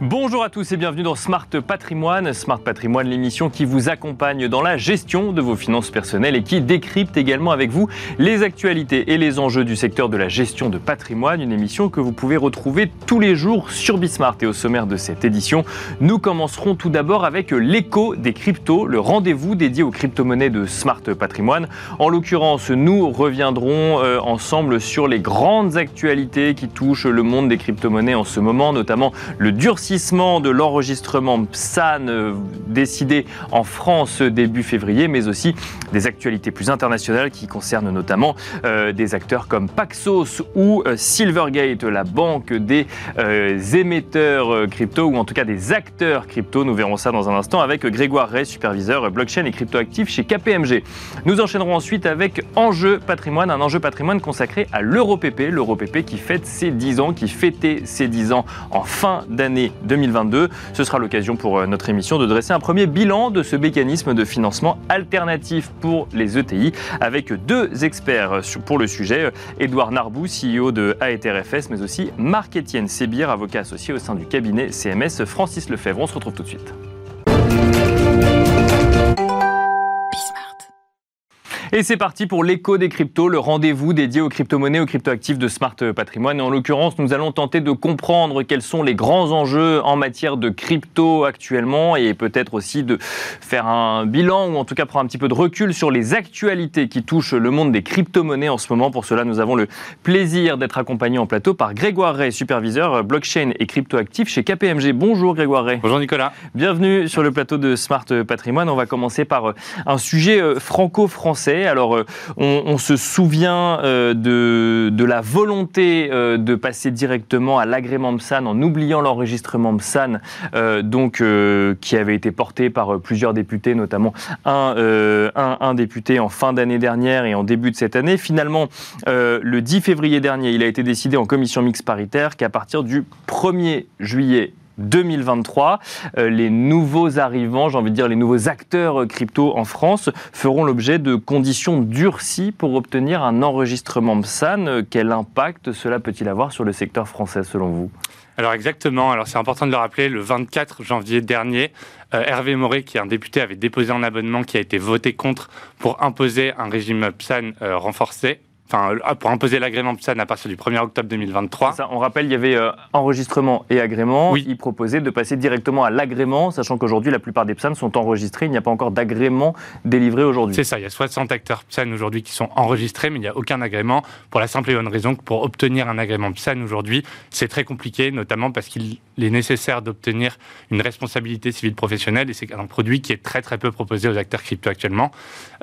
Bonjour à tous et bienvenue dans Smart Patrimoine. Smart Patrimoine, l'émission qui vous accompagne dans la gestion de vos finances personnelles et qui décrypte également avec vous les actualités et les enjeux du secteur de la gestion de patrimoine. Une émission que vous pouvez retrouver tous les jours sur Bismart. Et au sommaire de cette édition, nous commencerons tout d'abord avec l'écho des cryptos, le rendez-vous dédié aux crypto-monnaies de Smart Patrimoine. En l'occurrence, nous reviendrons euh, ensemble sur les grandes actualités qui touchent le monde des crypto-monnaies en ce moment, notamment le durcissement de l'enregistrement PSAN euh, décidé en France début février, mais aussi des actualités plus internationales qui concernent notamment euh, des acteurs comme Paxos ou euh, Silvergate, la banque des émetteurs crypto ou en tout cas des acteurs crypto. Nous verrons ça dans un instant avec Grégoire Ray, superviseur blockchain et cryptoactif chez KPMG. Nous enchaînerons ensuite avec Enjeu patrimoine, un enjeu patrimoine consacré à l'EuroPP, l'EuroPP qui fête ses 10 ans, qui fêtait ses 10 ans en fin d'année 2022. Ce sera l'occasion pour euh, notre émission de dresser un premier bilan de ce mécanisme de financement alternatif pour les ETI avec deux experts euh, pour le sujet. Édouard Narbou, CEO de AETRFS, mais aussi Marc-Étienne Sébir, avocat associé au sein du cabinet CMS Francis Lefebvre. On se retrouve tout de suite. Et c'est parti pour l'écho des cryptos, le rendez-vous dédié aux crypto-monnaies, aux crypto-actifs de Smart Patrimoine. Et en l'occurrence, nous allons tenter de comprendre quels sont les grands enjeux en matière de crypto actuellement et peut-être aussi de faire un bilan ou en tout cas prendre un petit peu de recul sur les actualités qui touchent le monde des crypto-monnaies en ce moment. Pour cela, nous avons le plaisir d'être accompagnés en plateau par Grégoire Ray, superviseur blockchain et crypto-actif chez KPMG. Bonjour Grégoire Ray. Bonjour Nicolas. Bienvenue sur le plateau de Smart Patrimoine. On va commencer par un sujet euh, alors, euh, on, se souvient euh, de, la volonté euh, de passer directement à l'agrément MSAN en oubliant l'enregistrement MSAN, donc qui avait été porté par plusieurs députés, notamment un, un député en fin d'année dernière et en début de cette année. Finalement, le 10 février dernier, il a été décidé en commission mixte paritaire qu'à partir du 1er juillet 2023. Euh, les nouveaux arrivants, j'ai envie de dire les nouveaux acteurs euh, crypto en France, feront l'objet de conditions durcies pour obtenir un enregistrement MSAN. Euh, quel impact cela peut-il avoir sur le secteur français selon vous? Alors exactement, alors c'est important de le rappeler, le 24 janvier dernier, Hervé Moré, qui est un député, avait déposé un abonnement qui a été voté contre pour imposer un régime PSAN renforcé enfin, euh, pour imposer l'agrément PSAN à partir du 1er octobre 2023. on rappelle, il y avait euh, enregistrement et agrément. Oui. Il proposait de passer directement à l'agrément, sachant qu'aujourd'hui, la plupart des PSAN sont enregistrés. Il n'y a pas encore d'agrément délivré aujourd'hui. C'est ça, il y a 60 acteurs PSAN aujourd'hui qui sont enregistrés, mais il n'y a aucun agrément pour la simple et bonne raison que pour obtenir un agrément PSAN aujourd'hui, c'est très compliqué, notamment parce qu'il est nécessaire d'obtenir une responsabilité civile professionnelle et c'est un produit qui est très très peu proposé aux acteurs crypto actuellement.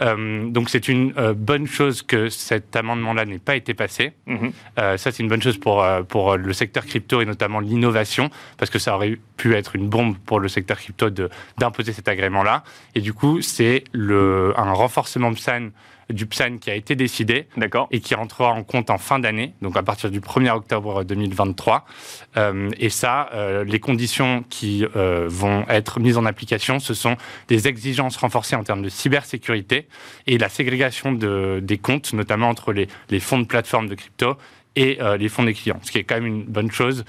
Euh, donc c'est une bonne chose que cet amendement là n'ait pas été passé. Mhm. Euh, ça, c'est une bonne chose pour, euh, pour le secteur crypto et notamment l'innovation, parce que ça aurait pu être une bombe pour le secteur crypto d'imposer cet agrément-là. Et du coup, c'est un renforcement PSAN du PSAN qui a été décidé et qui rentrera en compte en fin d'année, donc à partir du 1er octobre 2023. Euh, et ça, euh, les conditions qui euh, vont être mises en application, ce sont des exigences renforcées en termes de cybersécurité et la ségrégation de, des comptes, notamment entre les, les fonds de plateforme de crypto et les fonds des clients, ce qui est quand même une bonne chose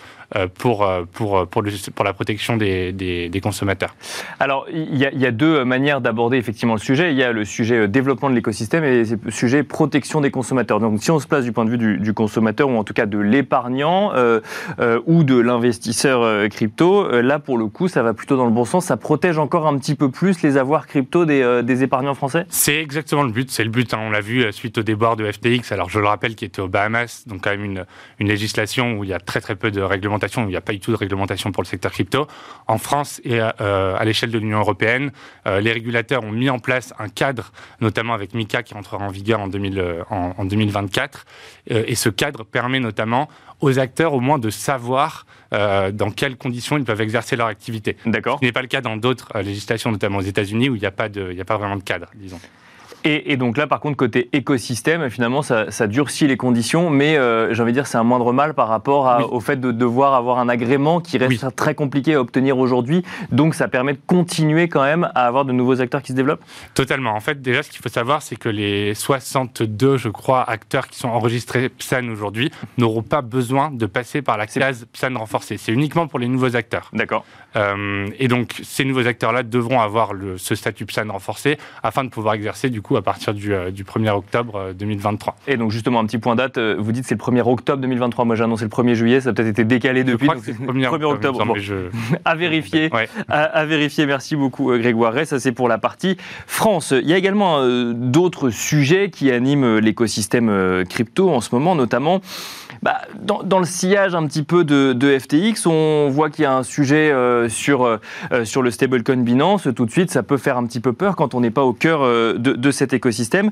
pour, euh, pour, euh, pour, le, pour la protection des, des, consommateurs Alors, il y, a, il y, a, deux manières d'aborder effectivement le sujet. Il y a le sujet développement de l'écosystème et le sujet protection des consommateurs. Donc, si on se place du point de vue du, du consommateur, ou en tout cas de l'épargnant euh, ou de l'investisseur crypto, là, pour le coup, ça va plutôt dans le bon sens. Ça protège encore un petit peu plus les avoirs crypto des, des épargnants français? C'est exactement le but. C'est le but. Hein. On l'a vu suite au déboire de FTX. Alors, je le rappelle, qui était aux Bahamas, donc quand même une, une législation où il y a très très peu de règlements il n'y a pas du tout de réglementation pour le secteur crypto. En France et à, euh, l'échelle de l'Union européenne, euh, les régulateurs ont mis en place un cadre, notamment avec MICA qui entrera en vigueur en, 2024. Euh, et ce cadre permet notamment aux acteurs au moins de savoir dans quelles conditions ils peuvent exercer leur activité. D'accord. Ce n'est pas le cas dans d'autres législations, notamment aux États-Unis, où il n'y a, pas a pas vraiment de cadre, disons. Et, donc là, par contre, côté écosystème, finalement, ça, durcit les conditions, mais euh, j'ai envie de dire, c'est un moindre mal par rapport au fait de devoir avoir un agrément qui reste très compliqué à obtenir aujourd'hui. Donc ça permet de continuer quand même à avoir de nouveaux acteurs qui se développent Totalement. En fait, déjà, ce qu'il faut savoir, c'est que les 62, je crois, acteurs qui sont enregistrés PSAN aujourd'hui n'auront pas besoin de passer par la case PSAN renforcée. C'est uniquement pour les nouveaux acteurs. D'accord. Euh, et donc, ces nouveaux acteurs-là devront avoir le, ce statut PSAN renforcé afin de pouvoir exercer, du coup, à partir du, euh, du 1er octobre 2023. Euh, et donc, justement, un petit point date, vous dites c'est le 1er octobre 2023. Moi, j'ai annoncé le 1er juillet, ça a peut-être été décalé depuis. Je c'est le 1er, octobre. à vérifier. à, vérifier. Merci beaucoup, Grégoire Ray. Ça, c'est pour la partie France. Il y a également d'autres sujets qui animent l'écosystème crypto en ce moment, notamment bah, dans, le sillage un petit peu de, FTX, on voit qu'il y a un sujet euh, sur, euh, sur le stablecoin Binance. Tout de suite, ça peut faire un petit peu peur quand on n'est pas au cœur euh, de, cet écosystème.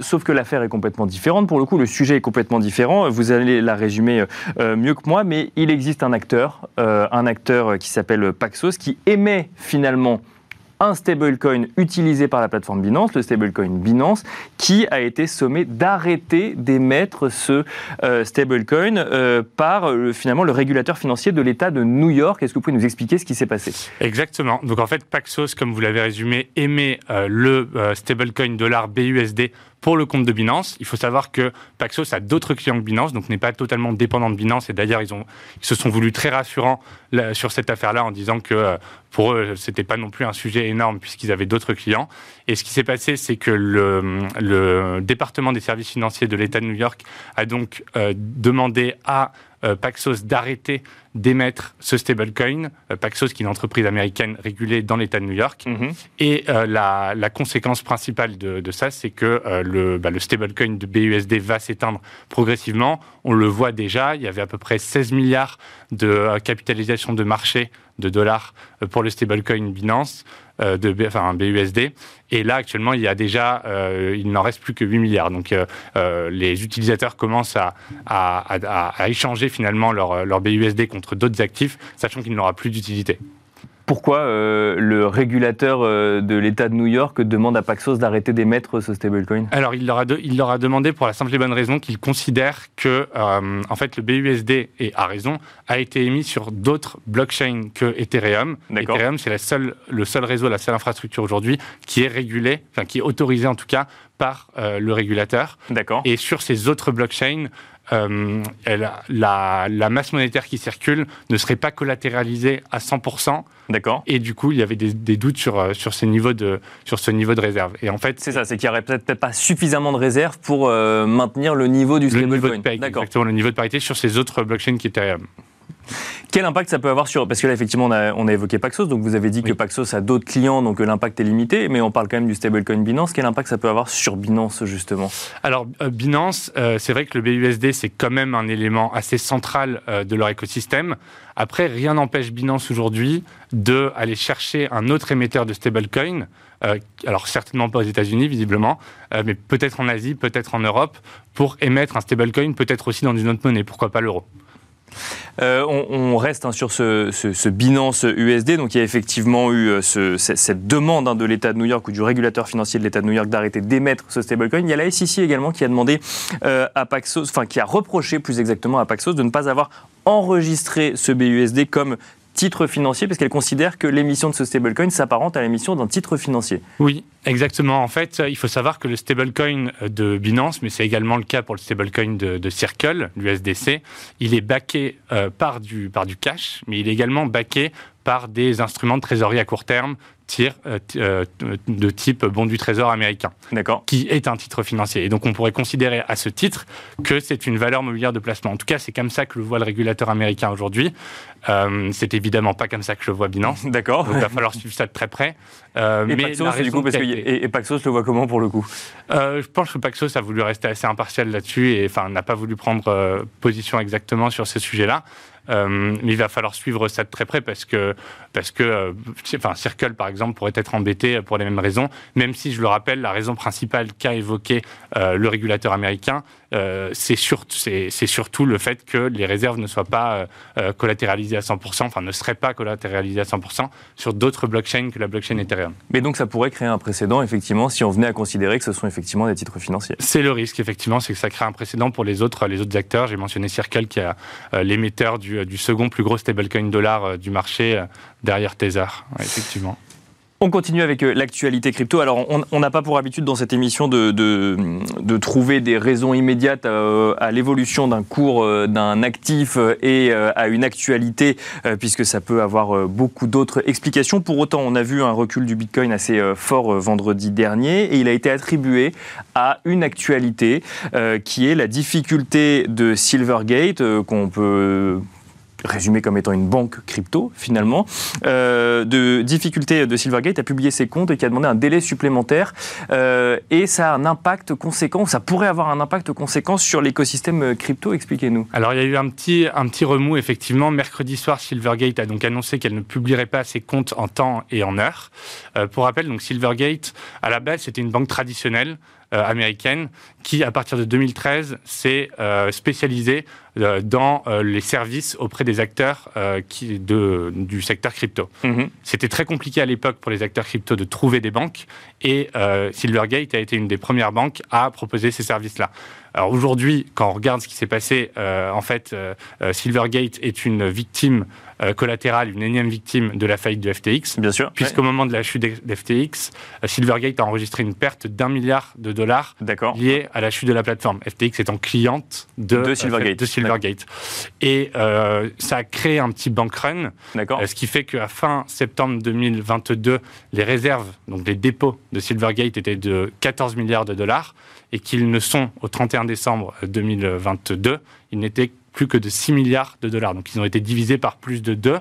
sauf que l'affaire est complètement différente. Pour le coup, le sujet est complètement différent. Vous allez la résumer mieux que moi, mais il existe un acteur, un acteur qui s'appelle Paxos, qui émet finalement un stablecoin utilisé par la plateforme Binance, le stablecoin Binance, qui a été sommé d'arrêter d'émettre ce euh, stablecoin euh, par euh, finalement le régulateur financier de l'État de New York. Est-ce que vous pouvez nous expliquer ce qui s'est passé? Exactement. Donc en fait, Paxos, comme vous l'avez résumé, émet le stablecoin dollar BUSD pour le compte de Binance. Il faut savoir que Paxos a d'autres clients que Binance, donc n'est pas totalement dépendant de Binance. Et d'ailleurs, ils, se sont voulus très rassurants sur cette affaire-là en disant que euh, pour eux, c'était pas non plus un sujet énorme puisqu'ils avaient d'autres clients. Et ce qui s'est passé, c'est que le, département des services financiers de l'État de New York a donc euh, demandé à Paxos d'arrêter d'émettre ce stablecoin. Euh, Paxos, qui est une entreprise américaine régulée dans l'État de New York. Mhm. Et euh, la, conséquence principale de, ça, c'est que le, bah, le stablecoin de BUSD va s'éteindre progressivement. On le voit déjà, il y avait à peu près 16 milliards de capitalisation de marché de dollars pour le stablecoin Binance. Euh, de enfin, BUSD. Et là, actuellement, il y a déjà, euh, il n'en reste plus que 8 milliards. Donc, euh, les utilisateurs commencent à, à, échanger finalement leur, leur BUSD contre d'autres actifs, sachant qu'il n'aura plus d'utilité pourquoi euh, le régulateur euh, de l'État de New York demande à Paxos d'arrêter d'émettre ce stablecoin? Alors, il leur, a il leur a demandé pour la simple et bonne raison qu'il considère que, euh, en fait, le BUSD, et a raison, a été émis sur d'autres blockchains que Ethereum. Ethereum, c'est le seul réseau, la seule infrastructure aujourd'hui qui est régulée, enfin, qui est autorisée en tout cas par le régulateur. D'accord. Et sur ces autres blockchains, euh, la, masse monétaire qui circule ne serait pas collatéralisée à 100%. D'accord. Et du coup, il y avait des, doutes sur, euh, sur, ces niveaux de, sur ce niveau de réserve. Et en fait, c'est ça, c'est qu'il n'y aurait peut-être pas suffisamment de réserve pour euh, maintenir le niveau du stablecoin. Exactement, le niveau de parité sur ces autres blockchains qui étaient quel impact ça peut avoir sur... Parce que là, effectivement, on a, évoqué Paxos, donc vous avez dit que Paxos a d'autres clients, donc l'impact est limité, mais on parle quand même du stablecoin Binance. Quel impact ça peut avoir sur Binance, justement? Alors, euh, Binance, euh, c'est vrai que le BUSD, c'est quand même un élément assez central euh, de leur écosystème. Après, rien n'empêche Binance aujourd'hui d'aller chercher un autre émetteur de stablecoin, alors certainement pas aux États-Unis, visiblement, mais peut-être en Asie, peut-être en Europe, pour émettre un stablecoin, peut-être aussi dans une autre monnaie, pourquoi pas l'euro euh, on, reste hein, sur ce, Binance USD. Donc il y a effectivement eu euh, cette demande hein, de l'État de New York ou du régulateur financier de l'État de New York d'arrêter d'émettre ce stablecoin. Il y a la SEC également qui a demandé euh, à Paxos, enfin qui a reproché plus exactement à Paxos de ne pas avoir enregistré ce BUSD comme titre financier parce qu'elle considère que l'émission de ce stablecoin s'apparente à l'émission d'un titre financier. Oui, exactement. En fait, il faut savoir que le stablecoin de Binance, mais c'est également le cas pour le stablecoin de, Circle, l'USDC, il est backé euh, par, du, par du cash, mais il est également backé par des instruments de trésorerie à court terme tir, euh, euh, de type bon du trésor américain, qui est un titre financier. Et donc on pourrait considérer à ce titre que c'est une valeur mobilière de placement. En tout cas, c'est comme ça que le voit le régulateur américain aujourd'hui. Euh, c'est évidemment pas comme ça que je le vois Binance. D'accord. Donc il va falloir suivre ça de très près. et mais Paxos, du coup, parce que, et, Paxos le voit comment pour le coup? Je pense que Paxos a voulu rester assez impartial là-dessus et enfin n'a pas voulu prendre position exactement sur ce sujet-là. Mais il va falloir suivre ça de très près parce que, parce que enfin, Circle, par exemple, pourrait être embêté pour les mêmes raisons, même si, je le rappelle, la raison principale qu'a évoqué le régulateur américain, c'est surtout le fait que les réserves ne soient pas collatéralisées à 100%, enfin ne seraient pas collatéralisées à 100% sur d'autres blockchains que la blockchain Ethereum. Mais donc ça pourrait créer un précédent, effectivement, si on venait à considérer que ce sont effectivement des titres financiers. C'est le risque, effectivement, c'est que ça crée un précédent pour les autres, les autres acteurs. J'ai mentionné Circle qui a euh, l'émetteur du, du, second plus gros stablecoin dollar euh, du marché euh, derrière Tether, effectivement. On continue avec euh, l'actualité crypto. Alors, on n'a pas pour habitude dans cette émission de, trouver des raisons immédiates euh, à, l'évolution d'un cours euh, d'un actif et à une actualité, puisque ça peut avoir beaucoup d'autres explications. Pour autant, on a vu un recul du Bitcoin assez fort vendredi dernier et il a été attribué à une actualité qui est la difficulté de Silvergate, qu'on peut résumé comme étant une banque crypto finalement, euh, de difficulté de Silvergate a publié ses comptes et qui a demandé un délai supplémentaire euh, et ça a un impact conséquent, ça pourrait avoir un impact conséquent sur l'écosystème crypto, expliquez-nous. Alors il y a eu un petit, un petit remous effectivement, mercredi soir Silvergate a donc annoncé qu'elle ne publierait pas ses comptes en temps et en heure. Euh, pour rappel, donc Silvergate à la base c'était une banque traditionnelle euh, américaine qui, à partir de 2013, s'est euh, spécialisée euh, dans les services auprès des acteurs qui, de, du secteur crypto. Mhm. C'était très compliqué à l'époque pour les acteurs crypto de trouver des banques et Silvergate a été une des premières banques à proposer ces services-là. Alors aujourd'hui, quand on regarde ce qui s'est passé, en fait, Silvergate est une victime euh, collatérale, une énième victime de la faillite de FTX. Bien sûr. Puisqu'au moment de la chute d'FTX, euh, Silvergate a enregistré une perte d'un milliard de dollars liée à la chute de la plateforme. FTX étant cliente de, de Silvergate. De Silvergate. Et euh, ça a créé un petit bank run, ce qui fait qu'à fin septembre 2022, les réserves, donc les dépôts de Silvergate étaient de 14 milliards de dollars et qu'ils ne sont au 31 décembre 2022, ils n'étaient plus que de 6 milliards de dollars. Donc ils ont été divisés par plus de 2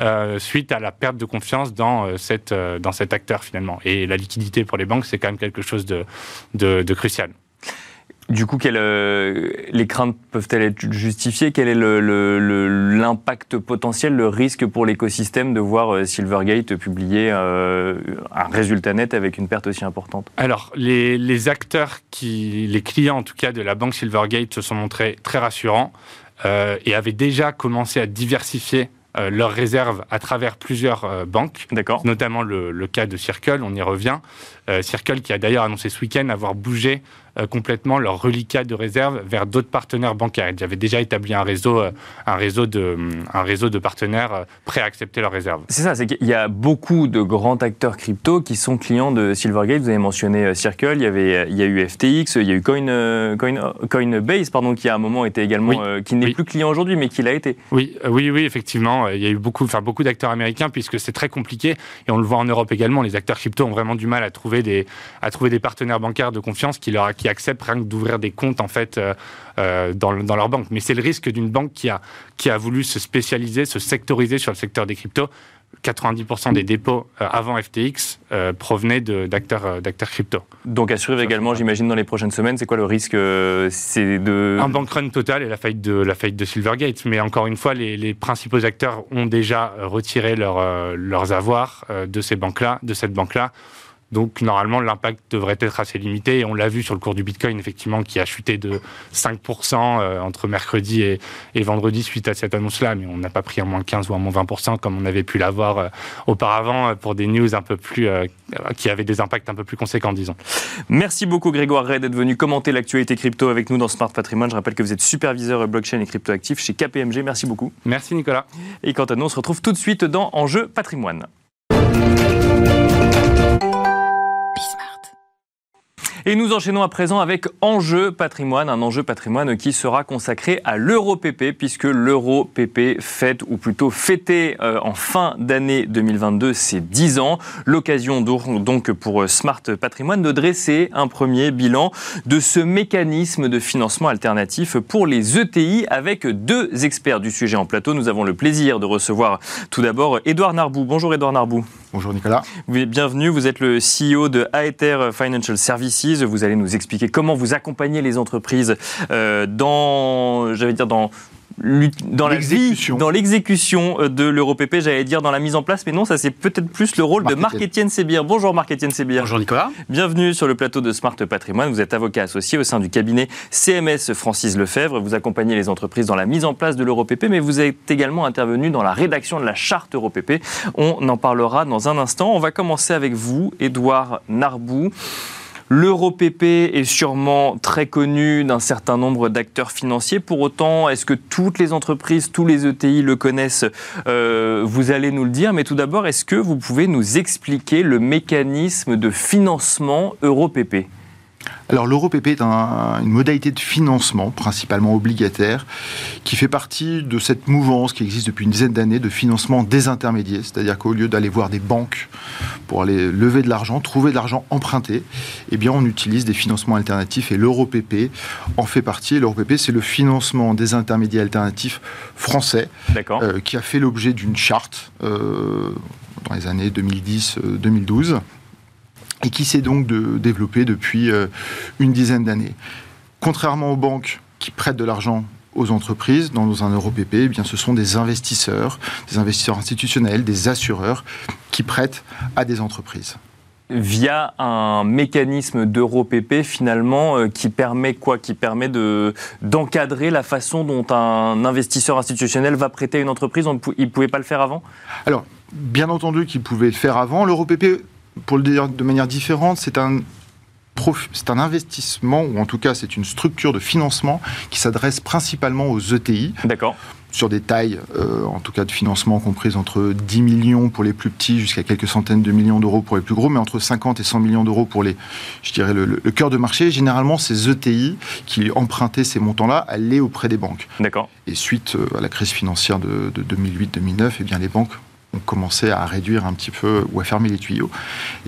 euh, suite à la perte de confiance dans, euh, cette, euh, dans cet acteur finalement. Et la liquidité pour les banques, c'est quand même quelque chose de, de crucial. Du coup, les craintes peuvent-elles être justifiées? Quel est l'impact potentiel, le risque pour l'écosystème de voir Silvergate publier un résultat net avec une perte aussi importante? Alors, les, acteurs, qui, les clients en tout cas de la banque Silvergate se sont montrés très rassurants et avaient déjà commencé à diversifier leurs réserves à travers plusieurs banques, notamment le, le, cas de Circle, on y revient. Circle qui a d'ailleurs annoncé ce week-end avoir bougé euh, complètement leur reliquat de réserve vers d'autres partenaires bancaires. Ils avaient déjà établi un réseau, euh, un réseau, de, un réseau de partenaires euh, prêts à accepter leurs réserves. C'est ça, c'est qu'il y a beaucoup de grands acteurs crypto qui sont clients de Silvergate. Vous avez mentionné Circle, il y, avait, il y a eu FTX, il y a eu Coin, Coin, Coinbase, pardon, qui à un moment était également, qui n'est plus client aujourd'hui, mais qui l'a été. Oui, oui, oui, effectivement. Il y a eu beaucoup, enfin, beaucoup d'acteurs américains puisque c'est très compliqué et on le voit en Europe également. Les acteurs crypto ont vraiment du mal à trouver des, à trouver des partenaires bancaires de confiance qui leur, qui acceptent rien que d'ouvrir des comptes en fait euh, euh, dans, dans, leur banque. Mais c'est le risque d'une banque qui a, qui a voulu se spécialiser, se sectoriser sur le secteur des cryptos. 90% des dépôts euh, avant FTX provenaient d'acteurs crypto. Donc à suivre également, j'imagine, dans les prochaines semaines, c'est quoi le risque C'est de... Un bank run total et la faillite de, la faillite de Silvergate. Mais encore une fois, les, les principaux acteurs ont déjà retiré leur, leurs avoirs de ces banques-là, de cette banque-là. Donc normalement, l'impact devrait être assez limité. Et on l'a vu sur le cours du Bitcoin, effectivement, qui a chuté de 5% euh, entre mercredi et, vendredi suite à cette annonce-là. Mais on n'a pas pris à moins 15 ou à moins 20% comme on avait pu l'avoir euh, auparavant euh, pour des news un peu plus qui avaient des impacts un peu plus conséquents, disons. Merci beaucoup Grégoire Ray d'être venu commenter l'actualité crypto avec nous dans Smart Patrimoine. Je rappelle que vous êtes superviseur blockchain et crypto actif chez KPMG. Merci beaucoup. Merci Nicolas. Et quant à nous, on se retrouve tout de suite dans Enjeu Patrimoine. Et nous enchaînons à présent avec Enjeu patrimoine, un enjeu patrimoine qui sera consacré à l'euro-PP, puisque l'euro-PP fête, ou plutôt fêté euh, en fin d'année 2022 ses 10 ans. L'occasion donc pour euh, Smart Patrimoine de dresser un premier bilan de ce mécanisme de financement alternatif pour les ETI avec deux experts du sujet en plateau. Nous avons le plaisir de recevoir tout d'abord Édouard Narbou. Bonjour Édouard Narbou. Bonjour Nicolas. Bienvenue, vous êtes le CEO de Aether Financial Services. Vous allez nous expliquer comment vous accompagnez les entreprises euh, dans, j'allais dire, dans dans la dans l'exécution euh, de l'EuroPP, j'allais dire dans la mise en place, mais non, ça c'est peut-être plus le rôle de Marc-Étienne Sébir. Bonjour Marc-Étienne Sébir. Bonjour Nicolas. Bienvenue sur le plateau de Smart Patrimoine. Vous êtes avocat associé au sein du cabinet CMS Francis Lefebvre. Vous accompagnez les entreprises dans la mise en place de l'EuroPP, mais vous êtes également intervenu dans la rédaction de la charte EuroPP. On en parlera dans un instant. On va commencer avec vous, Édouard Narbou. L'EuroPP est sûrement très connu d'un certain nombre d'acteurs financiers. Pour autant, est-ce que toutes les entreprises, tous les ETI le connaissent euh, Vous allez nous le dire. Mais tout d'abord, est-ce que vous pouvez nous expliquer le mécanisme de financement EuroPP alors l'EuroPP est une modalité de financement, principalement obligataire, qui fait partie de cette mouvance qui existe depuis une dizaine d'années de financement désintermédié, c'est-à-dire qu'au lieu d'aller voir des banques pour aller lever de l'argent, trouver de l'argent emprunté, eh bien on utilise des financements alternatifs et l'EuroPP en fait partie. L'EuroPP c'est le financement des intermédiaires alternatifs français euh, qui a fait l'objet d'une charte euh, dans les années 2010-2012 et qui s'est donc de, développé depuis euh, une dizaine d'années. Contrairement aux banques qui prêtent de l'argent aux entreprises dans un EuroPP, eh bien, ce sont des investisseurs, des investisseurs institutionnels, des assureurs qui prêtent à des entreprises via un mécanisme d'EuroPP finalement euh, qui permet quoi? Qui permet de, d'encadrer la façon dont un investisseur institutionnel va prêter à une entreprise. il ne pouvait pas le faire avant? Alors, bien entendu qu'il pouvait le faire avant. L'EuroPP pour le dire de manière différente, c'est un c'est un investissement, ou en tout cas c'est une structure de financement qui s'adresse principalement aux ETI. D'accord. Sur des tailles, euh, en tout cas de financement comprises entre 10 millions pour les plus petits jusqu'à quelques centaines de millions d'euros pour les plus gros, mais entre 50 et 100 millions d'euros pour les, je dirais, le, cœur de marché. Généralement, ces ETI qui empruntaient ces montants-là allaient auprès des banques. D'accord. Et suite euh, à la crise financière de, de 2008-2009, eh bien les banques ont commencé à réduire un petit peu ou à fermer les tuyaux.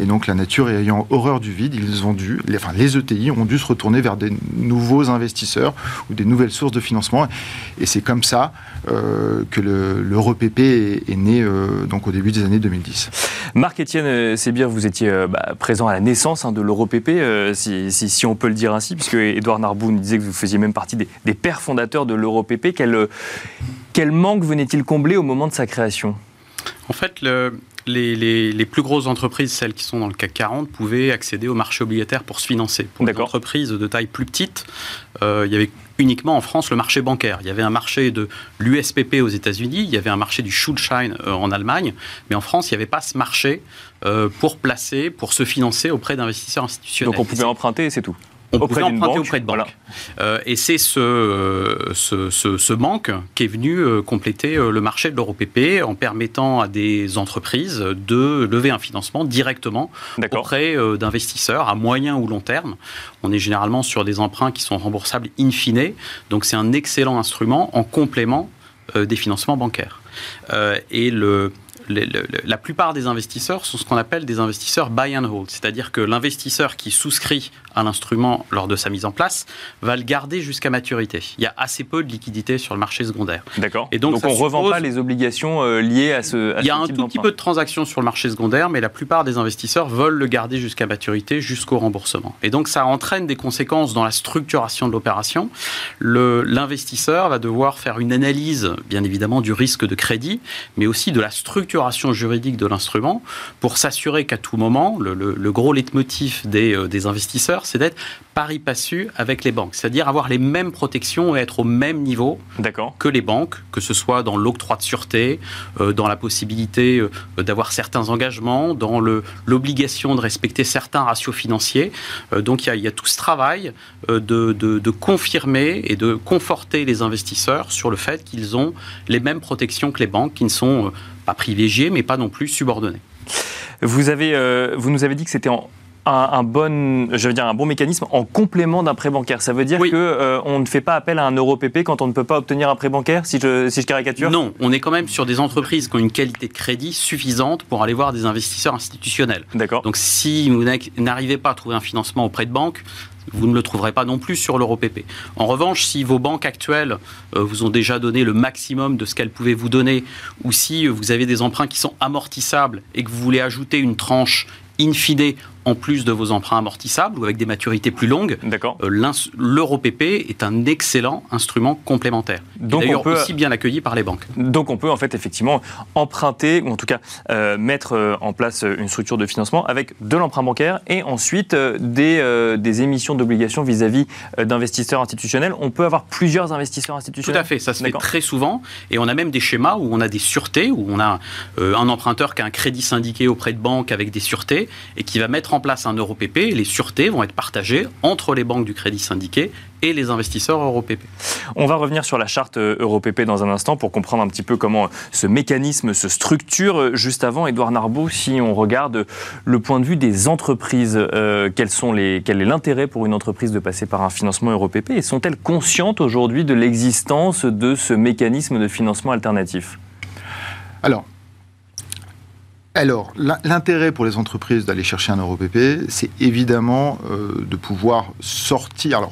Et donc la nature ayant horreur du vide, ils ont dû, les, enfin les ETI ont dû se retourner vers des nouveaux investisseurs ou des nouvelles sources de financement. Et c'est comme ça euh, que l'EuroPP est, est, né euh, donc au début des années 2010. Marc-Étienne euh, Sébir, vous étiez bah, présent à la naissance hein, de l'EuroPP, si, on peut le dire ainsi, puisque Édouard Narbou nous disait que vous faisiez même partie des, des pères fondateurs de l'EuroPP. Quel, quel manque venait-il combler au moment de sa création? En fait, les, plus grosses entreprises, celles qui sont dans le CAC 40, pouvaient accéder au marché obligataire pour se financer. Pour les entreprises de taille plus petite, euh, il y avait uniquement en France le marché bancaire. Il y avait un marché de l'USPP aux États-Unis, il y avait un marché du Schuldschein euh, en Allemagne, mais en France, il n'y avait pas ce marché euh, pour placer, pour se financer auprès d'investisseurs institutionnels. Donc on pouvait emprunter, c'est tout on auprès pouvait emprunter auprès de banques. Euh, et c'est ce, ce, ce, manque qui est venu euh, compléter euh, le marché de l'EuroPP en permettant à des entreprises de lever un financement directement auprès d'investisseurs à moyen ou long terme. On est généralement sur des emprunts qui sont remboursables in fine, donc c'est un excellent instrument en complément des financements bancaires. et le, la plupart des investisseurs sont ce qu'on appelle des investisseurs buy and hold, c'est-à-dire que l'investisseur qui souscrit à l'instrument lors de sa mise en place va le garder jusqu'à maturité. Il y a assez peu de liquidités sur le marché secondaire. D'accord. Et donc, on ne revend pas les obligations euh, liées à ce. il y a un tout petit peu de transactions sur le marché secondaire, mais la plupart des investisseurs veulent le garder jusqu'à maturité, jusqu'au remboursement. Et donc ça entraîne des conséquences dans la structuration de l'opération. L'investisseur va devoir faire une analyse, bien évidemment, du risque de crédit, mais aussi de la structuration juridique de l'instrument pour s'assurer qu'à tout moment, le, gros leitmotiv des, euh, des investisseurs, c'est d'être pari passu avec les banques, c'est-à-dire avoir les mêmes protections et être au même niveau que les banques, que ce soit dans l'octroi de sûreté, euh, dans la possibilité euh, d'avoir certains engagements, dans l'obligation de respecter certains ratios financiers. Donc il y, a, tout ce travail de, de, confirmer et de conforter les investisseurs sur le fait qu'ils ont les mêmes protections que les banques, qui ne sont pas privilégiées, mais pas non plus subordonnées. Vous, avez, vous nous avez dit que c'était en, un, bon, je veux dire, un bon mécanisme en complément d'un prêt bancaire. Ça veut dire qu'on euh, on ne fait pas appel à un euro PP quand on ne peut pas obtenir un prêt bancaire, si je, si je caricature? Non, on est quand même sur des entreprises qui ont une qualité de crédit suffisante pour aller voir des investisseurs institutionnels. D'accord. Donc si vous n'arrivez pas à trouver un financement auprès de banques, vous ne le trouverez pas non plus sur l'euro PP. En revanche, si vos banques actuelles euh, vous ont déjà donné le maximum de ce qu'elles pouvaient vous donner, ou si vous avez des emprunts qui sont amortissables et que vous voulez ajouter une tranche in fine en plus de vos emprunts amortissables ou avec des maturités plus longues. D'accord. Euh, L'EuroPP est un excellent instrument complémentaire. Donc D'ailleurs on peut- aussi bien accueilli par les banques. Donc on peut en fait effectivement emprunter, ou en tout cas euh, mettre euh, en place une structure de financement avec de l'emprunt bancaire et ensuite des, euh, des émissions d'obligations vis-à-vis d'investisseurs institutionnels. On peut avoir plusieurs investisseurs Tout institutionnels à fait, ça se fait très souvent. Et on a même des schémas où on a des sûretés, où on a euh, un emprunteur qui a un crédit syndiqué auprès de banques avec des sûretés et qui va mettre en place un EuroPP. Les sûretés vont être partagées entre les banques du crédit syndiqué et les investisseurs EuroPP. On va revener sur la charte euh, EuroPP dans un instant pour comprendre un petit peu comment ce mécanisme se structure. Euh, Juste avant, Édouard Narbeau, si on regarde le point de vue des entreprises, euh, quels sont les, quel est l'intérêt pour une entreprise de passer par un financement EuroPP et sont-elles conscientes aujourd'hui de l'existence de ce mécanisme de financement alternatif? Alors, alors l'in- l'intérêt pour les entreprises d'aller chercher un EuroPP, c'est évidemment euh, de pouvoir sortir.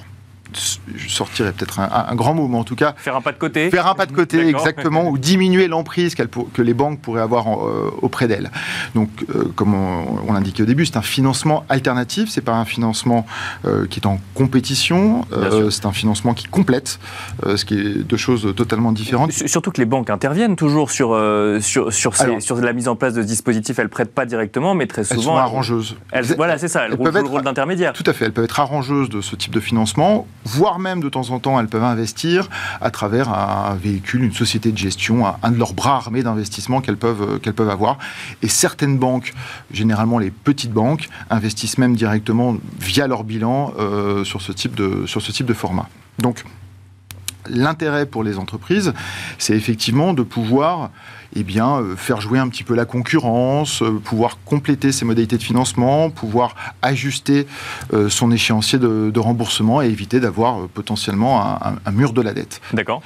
Sortir est peut-être un, un grand mot, mais en tout cas, Faire un pas de côté Faire un pas de côté, exactement, ou diminuer l'emprise que les banques pourraient avoir en- euh, auprès d'elles. Donc, euh, comme on, on l'indiquait au début, c'est un financement alternatif, c'est pas un financement euh, qui est en compétition, c'est un financement qui complète, ce qui est deux choses totalement différentes. Surtout que les banques interviennent toujours sur, sur, sur, ces- Alors- sur la mise en place de ce dispositif. Elles prêtent pas directement, mais très Elles souvent. sont arrangeuses. elles- voilà, c'est ça. Elles, elles jouent peuvent le rôle d'intermédiaire. Tout à fait, elles peuvent être arrangeuses de ce type de financement, voire même de temps en temps, elles peuvent investir à travers un véhicule, une société de gestion, un, de leurs bras armés d'investissement qu'elles peuvent, euh, peuvent avoir. Et certaines banques, généralement les petites banques, investissent même directement via leur bilan euh, sur, ce type de, sur ce type de format. Donc, l'intérêt pour les entreprises, c'est effectivement de pouvoir eh bien, euh, faire jouer un petit peu la concurrence, euh, pouvoir compléter ses modalités de financement, pouvoir ajuster euh, son échéancier de, de remboursement et éviter d'avoir potentiellement un, un- un mur de la dette. D'accord.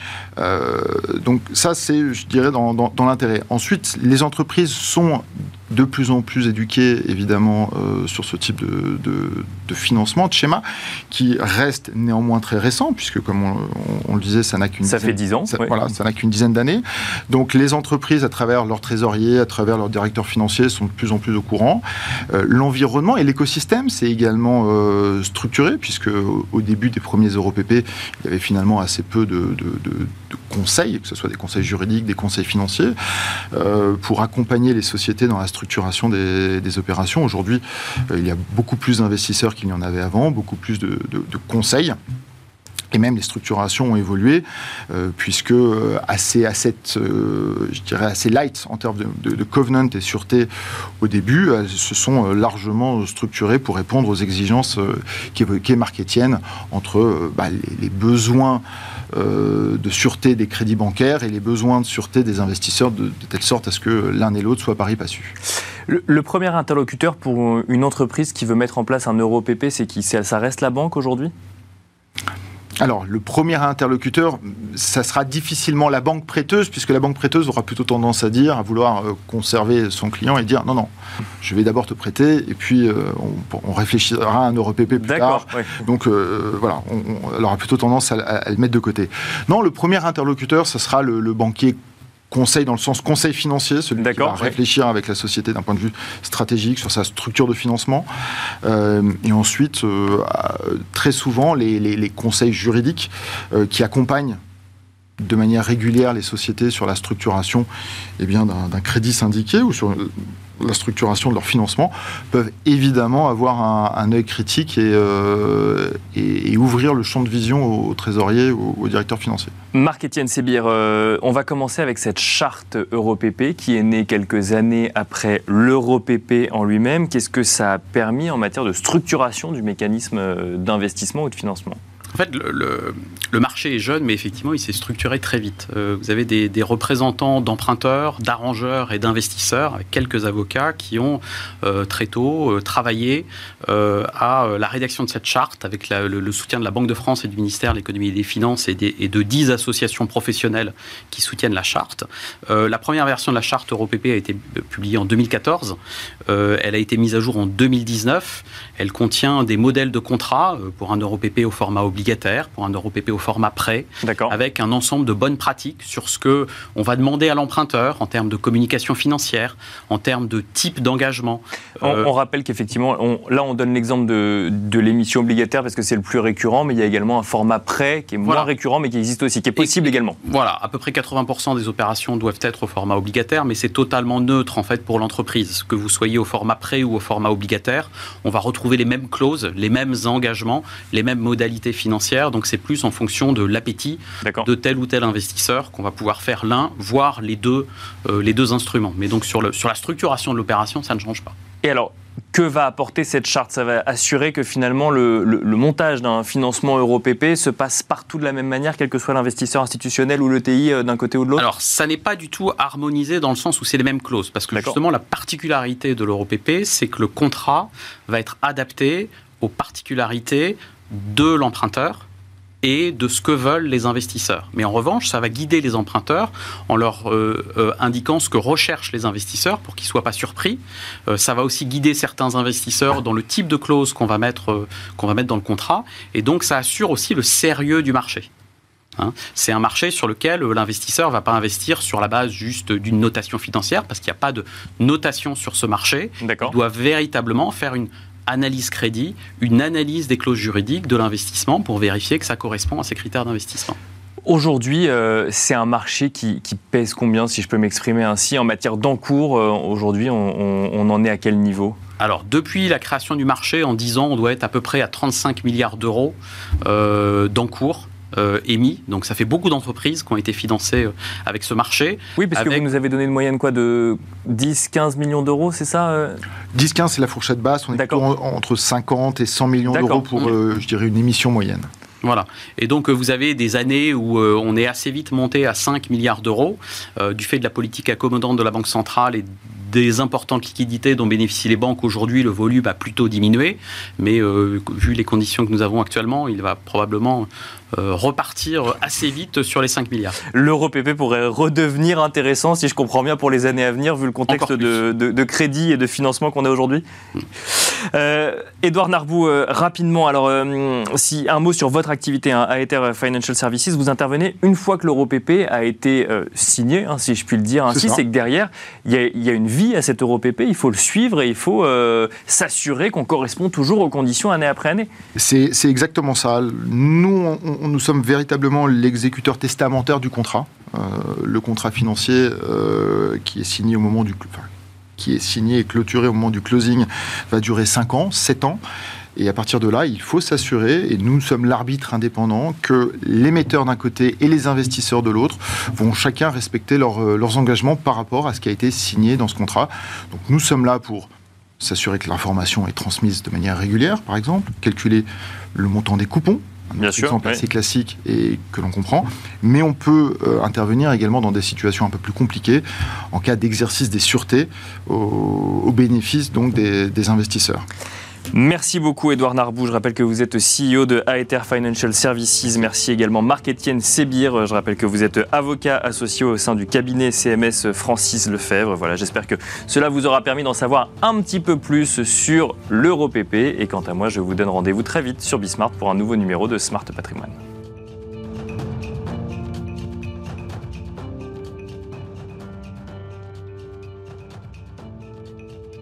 Donc ça, c'est, je dirais, dans, dans- dans l'intérêt. Ensuite, les entreprises sont de plus en plus éduquées, évidemment, euh, sur ce type de, de- de financement, de schéma, qui reste néanmoins très récent, puisque, comme on, on- on le disait, ça n'a qu'une Ça dizaine- fait 10 ans. ça. Voilà, ça n'a qu'une dizaine d'années. Donc les entreprises, à travers leurs trésoriers, à travers leurs directeurs financiers, sont de plus en plus au courant. Euh, L'environnement et l'écosystème, c'est également euh, structuré, puisque au, début des premiers EuroPP, il y avait finalement assez peu de, conseils, que ce soit des conseils juridiques, des conseils financiers, euh, pour accompagner les sociétés dans la structuration des, opérations. Aujourd'hui, il y a beaucoup plus d'investisseurs qu'il n'y en avait avant, beaucoup plus de conseils. Et même les structurations ont évolué, euh, puisque euh, assez, euh, je dirais assez light en termes de, covenant et sûreté au début, elles se sont largement structurées pour répondre aux exigences qu'évoquait Marc Etienne entre bah, les, les besoins de sûreté des crédits bancaires et les besoins de sûreté des investisseurs, de, telle sorte à ce que l'un et l'autre soient pari passus. Le, le premier interlocuteur pour une entreprise qui veut mettre en place un euro PP, c'est qui? Ça reste la banque aujourd'hui? Alors, le premier interlocuteur, ça sera difficilement la banque prêteuse, puisque la banque prêteuse aura plutôt tendance à dire, à vouloir euh, conserver son client et dire non, non, je vais d'abord te prêter, et puis euh, on, on réfléchira à un euro PP plus tard. Ouais. Donc euh, voilà, on, on- elle aura plutôt tendance à, à- à le mettre de côté. Non, le premier interlocuteur, ce sera le, le banquier conseil dans le sens conseil financier, celui qui va ouais. réfléchir avec la société d'un point de vue stratégique sur sa structure de financement. Euh, et ensuite, euh, très souvent, les, les- les conseils juridiques euh, qui accompagnent de manière régulière les sociétés sur la structuration eh bien, d'un, d'un crédit syndiqué ou sur la structuration de leur financement peuvent évidemment avoir un, œil critique et, euh, et- ouvrir le champ de vision aux, trésoriers ou aux directeurs financiers. Marc-Étienne Sébir, euh, on va commencer avec cette charte EuroPP qui est née quelques années après l'EuroPP en lui-même. Qu'est-ce que ça a permis en matière de structuration du mécanisme euh, d'investissement ou de financement? En fait, le, marché est jeune, mais effectivement, il s'est structuré très vite. Euh, vous avez des, représentants d'emprunteurs, d'arrangeurs et d'investisseurs, avec quelques avocats qui ont euh, très tôt euh, travaillé à la rédaction de cette charte, avec le, soutien de la Banque de France et du ministère de l'économie et des finances et, de dix associations professionnelles qui soutiennent la charte. La première version de la charte EuroPP a été publiée en 2014. Euh, elle a été mise à jour en 2019. Elle contient des modèles de contrats pour un EuroPP au format obligatoire obligataire, pour un EuroPP au format prêt, avec un ensemble de bonnes pratiques sur ce que on va demander à l'emprunteur en termes de communication financière, en termes de type d'engagement. On, euh, rappelle qu'effectivement, là on donne l'exemple de, de l'émission obligataire parce que c'est le plus récurrent, mais il y a également un format prêt qui est moins récurrent, mais qui existe aussi, qui est possible également. Voilà, à peu près 80% des opérations doivent être au format obligataire, mais c'est totalement neutre en fait pour l'entreprise. Que vous soyez au format prêt ou au format obligataire, on va retrouver les mêmes clauses, les mêmes engagements, les mêmes modalités financières. Donc c'est plus en fonction de l'appétit de tel ou tel investisseur qu'on va pouvoir faire l'un, voire les deux, euh, les deux instruments. Mais donc sur, le, sur la structuration de l'opération, ça ne change pas. Et alors, que va apporter cette charte? Ça va assurer que finalement le, montage d'un financement EuroPP se passe partout de la même manière, quel que soit l'investisseur institutionnel ou l'ETI euh, d'un côté ou de l'autre? Alors, ça n'est pas du tout harmonisé dans le sens où c'est les mêmes clauses. Parce que justement, la particularité de l'EuroPP, c'est que le contrat va être adapté aux particularités de l'emprunteur et de ce que veulent les investisseurs. Mais en revanche, ça va guider les emprunteurs en leur euh, euh, indiquant ce que recherchent les investisseurs pour qu'ils ne soient pas surpris. Euh, ça va aussi guider certains investisseurs dans le type de clause qu'on va, mettre, qu'on va mettre dans le contrat. Et donc, ça assure aussi le sérieux du marché. Hein. c'est un marché sur lequel l'investisseur ne va pas investir sur la base juste d'une notation financière, parce qu'il n'y a pas de notation sur ce marché. Il doit véritablement faire une analyse crédit, une analyse des clauses juridiques de l'investissement pour vérifier que ça correspond à ces critères d'investissement. Aujourd'hui, euh, c'est un marché qui, pèse combien, si je peux m'exprimer ainsi, en matière d'encours euh, Aujourd'hui, on, en est à quel niveau? Alors, depuis la création du marché, en 10 ans, on doit être à peu près à 35 milliards d'euros euh, d'encours euh, émis. Donc ça fait beaucoup d'entreprises qui ont été financées euh, avec ce marché. Oui, parce que vous nous avez donné une moyenne quoi de 10-15 millions d'euros, c'est ça 10-15, euh c'est la fourchette basse. On est entre 50 et 100 millions d'euros pour, je dirais, une émission moyenne. Voilà. Et donc, vous avez des années où on est assez vite monté à 5 milliards d'euros du fait de la politique accommodante de la Banque centrale et des importantes liquidités dont bénéficient les banques. Aujourd'hui, le volume a plutôt diminué, mais vu les conditions que nous avons actuellement, il va probablement euh, repartir assez vite sur les 5 milliards. L'euro PP pourrait redevenir intéressant, si je comprends bien, pour les années à venir, vu le contexte de, crédit et de financement qu'on a aujourd'hui. Hmm. euh, Narbou, euh, rapidement, alors si un mot sur votre activité à hein, Aether Financial Services, vous intervenez une fois que l'euro PP a été signé, hein, si je puis le dire ainsi, c'est que derrière, il y, a une vie à cet euro PP, il faut le suivre et il faut s'assurer qu'on correspond toujours aux conditions année après année. C'est exactement ça. Nous, nous sommes véritablement l'exécuteur testamentaire du contrat. Euh, le contrat financier euh, qui est signé au moment du qui est signé et clôturé au moment du closing va durer 5 ans, 7 ans. Et à partir de là, il faut s'assurer, et nous sommes l'arbitre indépendant, que l'émetteur d'un côté et les investisseurs de l'autre vont chacun respecter euh, leurs engagements par rapport à ce qui a été signé dans ce contrat. Donc nous sommes là pour s'assurer que l'information est transmise de manière régulière, par exemple, calculer le montant des coupons sûr, exemple assez classique et que l'on comprend. Mais on peut euh, intervenir également dans des situations un peu plus compliquées en cas d'exercice des sûretés au, bénéfice donc des investisseurs. Merci beaucoup Edouard Narbou. Je rappelle que vous êtes CEO de Aether Financial Services. Merci également Marc-Étienne Sébir. Je rappelle que vous êtes avocat associé au sein du cabinet CMS Francis Lefebvre. Voilà, j'espère que cela vous aura permis d'en savoir un petit peu plus sur l'EuroPP. Et quant à moi, je vous donne rendez-vous très vite sur Bismart pour un nouveau numéro de Smart Patrimoine.